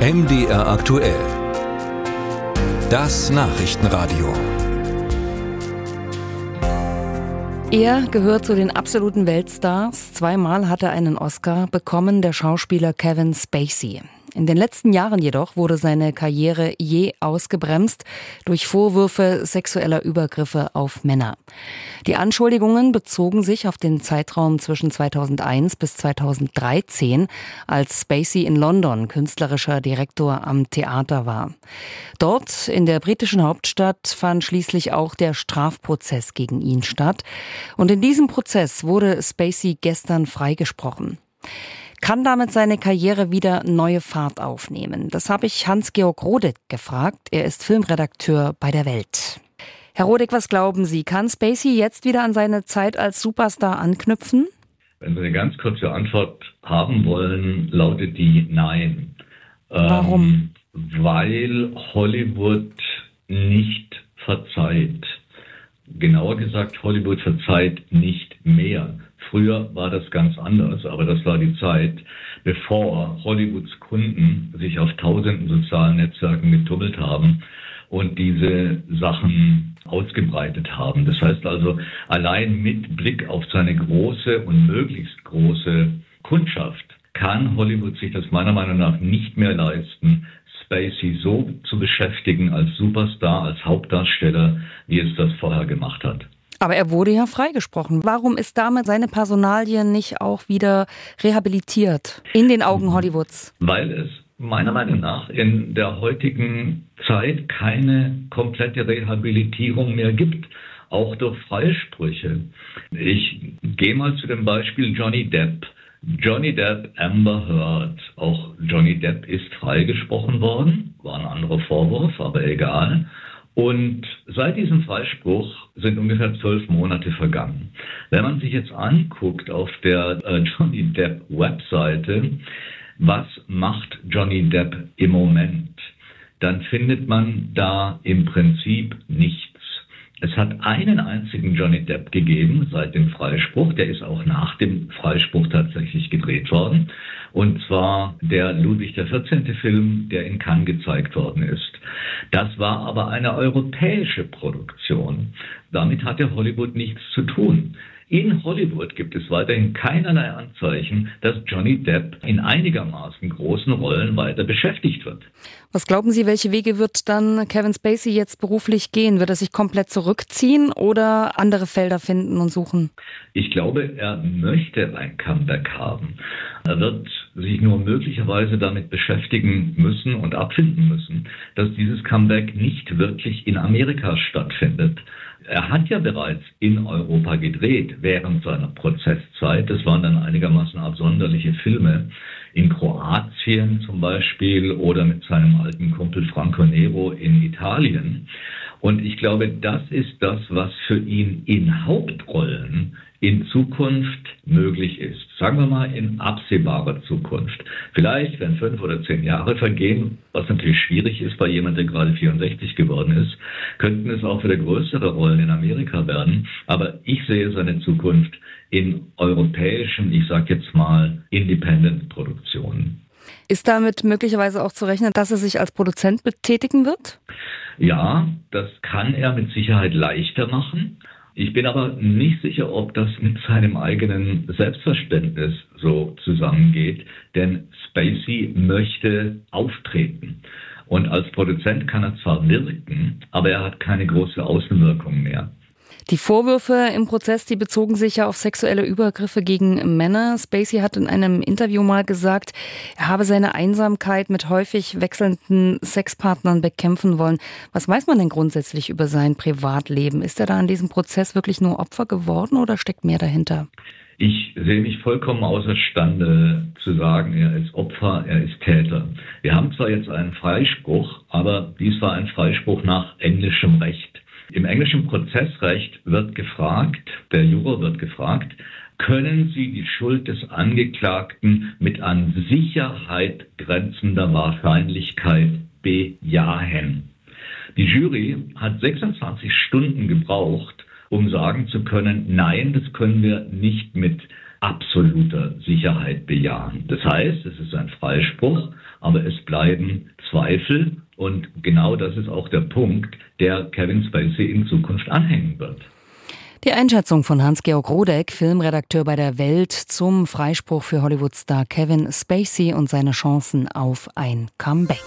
MDR aktuell. Das Nachrichtenradio. Er gehört zu den absoluten Weltstars. Zweimal hat er einen Oscar bekommen, der Schauspieler Kevin Spacey. In den letzten Jahren jedoch wurde seine Karriere je ausgebremst durch Vorwürfe sexueller Übergriffe auf Männer. Die Anschuldigungen bezogen sich auf den Zeitraum zwischen 2001 bis 2013, als Spacey in London künstlerischer Direktor am Theater war. Dort in der britischen Hauptstadt fand schließlich auch der Strafprozess gegen ihn statt. Und in diesem Prozess wurde Spacey gestern freigesprochen kann damit seine Karriere wieder neue Fahrt aufnehmen? Das habe ich Hans-Georg Rodek gefragt. Er ist Filmredakteur bei der Welt. Herr Rodek, was glauben Sie? Kann Spacey jetzt wieder an seine Zeit als Superstar anknüpfen? Wenn wir eine ganz kurze Antwort haben wollen, lautet die Nein. Warum? Ähm, weil Hollywood nicht verzeiht. Genauer gesagt, Hollywood verzeiht nicht mehr. Früher war das ganz anders, aber das war die Zeit, bevor Hollywoods Kunden sich auf tausenden sozialen Netzwerken getummelt haben und diese Sachen ausgebreitet haben. Das heißt also, allein mit Blick auf seine große und möglichst große Kundschaft kann Hollywood sich das meiner Meinung nach nicht mehr leisten, Spacey so zu beschäftigen als Superstar, als Hauptdarsteller, wie es das vorher gemacht hat. Aber er wurde ja freigesprochen. Warum ist damit seine Personalie nicht auch wieder rehabilitiert in den Augen Hollywoods? Weil es meiner Meinung nach in der heutigen Zeit keine komplette Rehabilitierung mehr gibt auch durch Freisprüche. Ich gehe mal zu dem Beispiel Johnny Depp. Johnny Depp, Amber Heard. Auch Johnny Depp ist freigesprochen worden. War ein anderer Vorwurf, aber egal. Und seit diesem Freispruch sind ungefähr zwölf Monate vergangen. Wenn man sich jetzt anguckt auf der äh, Johnny Depp Webseite, was macht Johnny Depp im Moment, dann findet man da im Prinzip nichts. Es hat einen einzigen Johnny Depp gegeben seit dem Freispruch. Der ist auch nach dem Freispruch tatsächlich gedreht worden. Und zwar der Ludwig XIV. Film, der in Cannes gezeigt worden ist. Das war aber eine europäische Produktion. Damit hatte Hollywood nichts zu tun. In Hollywood gibt es weiterhin keinerlei Anzeichen, dass Johnny Depp in einigermaßen großen Rollen weiter beschäftigt wird. Was glauben Sie, welche Wege wird dann Kevin Spacey jetzt beruflich gehen? Wird er sich komplett zurückziehen oder andere Felder finden und suchen? Ich glaube, er möchte ein Comeback haben. Er wird sich nur möglicherweise damit beschäftigen müssen und abfinden müssen, dass dieses Comeback nicht wirklich in Amerika stattfindet. Er hat ja bereits in Europa gedreht während seiner Prozesszeit. Das waren dann einigermaßen absonderliche Filme. In Kroatien zum Beispiel oder mit seinem alten Kumpel Franco Nero in Italien. Und ich glaube, das ist das, was für ihn in Hauptrollen in Zukunft möglich ist. Sagen wir mal in absehbarer Zukunft. Vielleicht, wenn fünf oder zehn Jahre vergehen, was natürlich schwierig ist bei jemandem, der gerade 64 geworden ist, könnten es auch wieder größere Rollen in Amerika werden. Aber ich sehe seine Zukunft in europäischen, ich sage jetzt mal, Independent-Produktionen. Ist damit möglicherweise auch zu rechnen, dass er sich als Produzent betätigen wird? Ja, das kann er mit Sicherheit leichter machen. Ich bin aber nicht sicher, ob das mit seinem eigenen Selbstverständnis so zusammengeht, denn Spacey möchte auftreten. Und als Produzent kann er zwar wirken, aber er hat keine große Außenwirkung mehr. Die Vorwürfe im Prozess, die bezogen sich ja auf sexuelle Übergriffe gegen Männer. Spacey hat in einem Interview mal gesagt, er habe seine Einsamkeit mit häufig wechselnden Sexpartnern bekämpfen wollen. Was weiß man denn grundsätzlich über sein Privatleben? Ist er da in diesem Prozess wirklich nur Opfer geworden oder steckt mehr dahinter? Ich sehe mich vollkommen außerstande zu sagen, er ist Opfer, er ist Täter. Wir haben zwar jetzt einen Freispruch, aber dies war ein Freispruch nach englischem Recht. Im englischen Prozessrecht wird gefragt, der Juror wird gefragt, können Sie die Schuld des Angeklagten mit an Sicherheit grenzender Wahrscheinlichkeit bejahen? Die Jury hat 26 Stunden gebraucht, um sagen zu können, nein, das können wir nicht mit absoluter Sicherheit bejahen. Das heißt, es ist ein Freispruch aber es bleiben Zweifel und genau das ist auch der Punkt, der Kevin Spacey in Zukunft anhängen wird. Die Einschätzung von Hans-Georg Rodeck, Filmredakteur bei der Welt, zum Freispruch für Hollywood-Star Kevin Spacey und seine Chancen auf ein Comeback.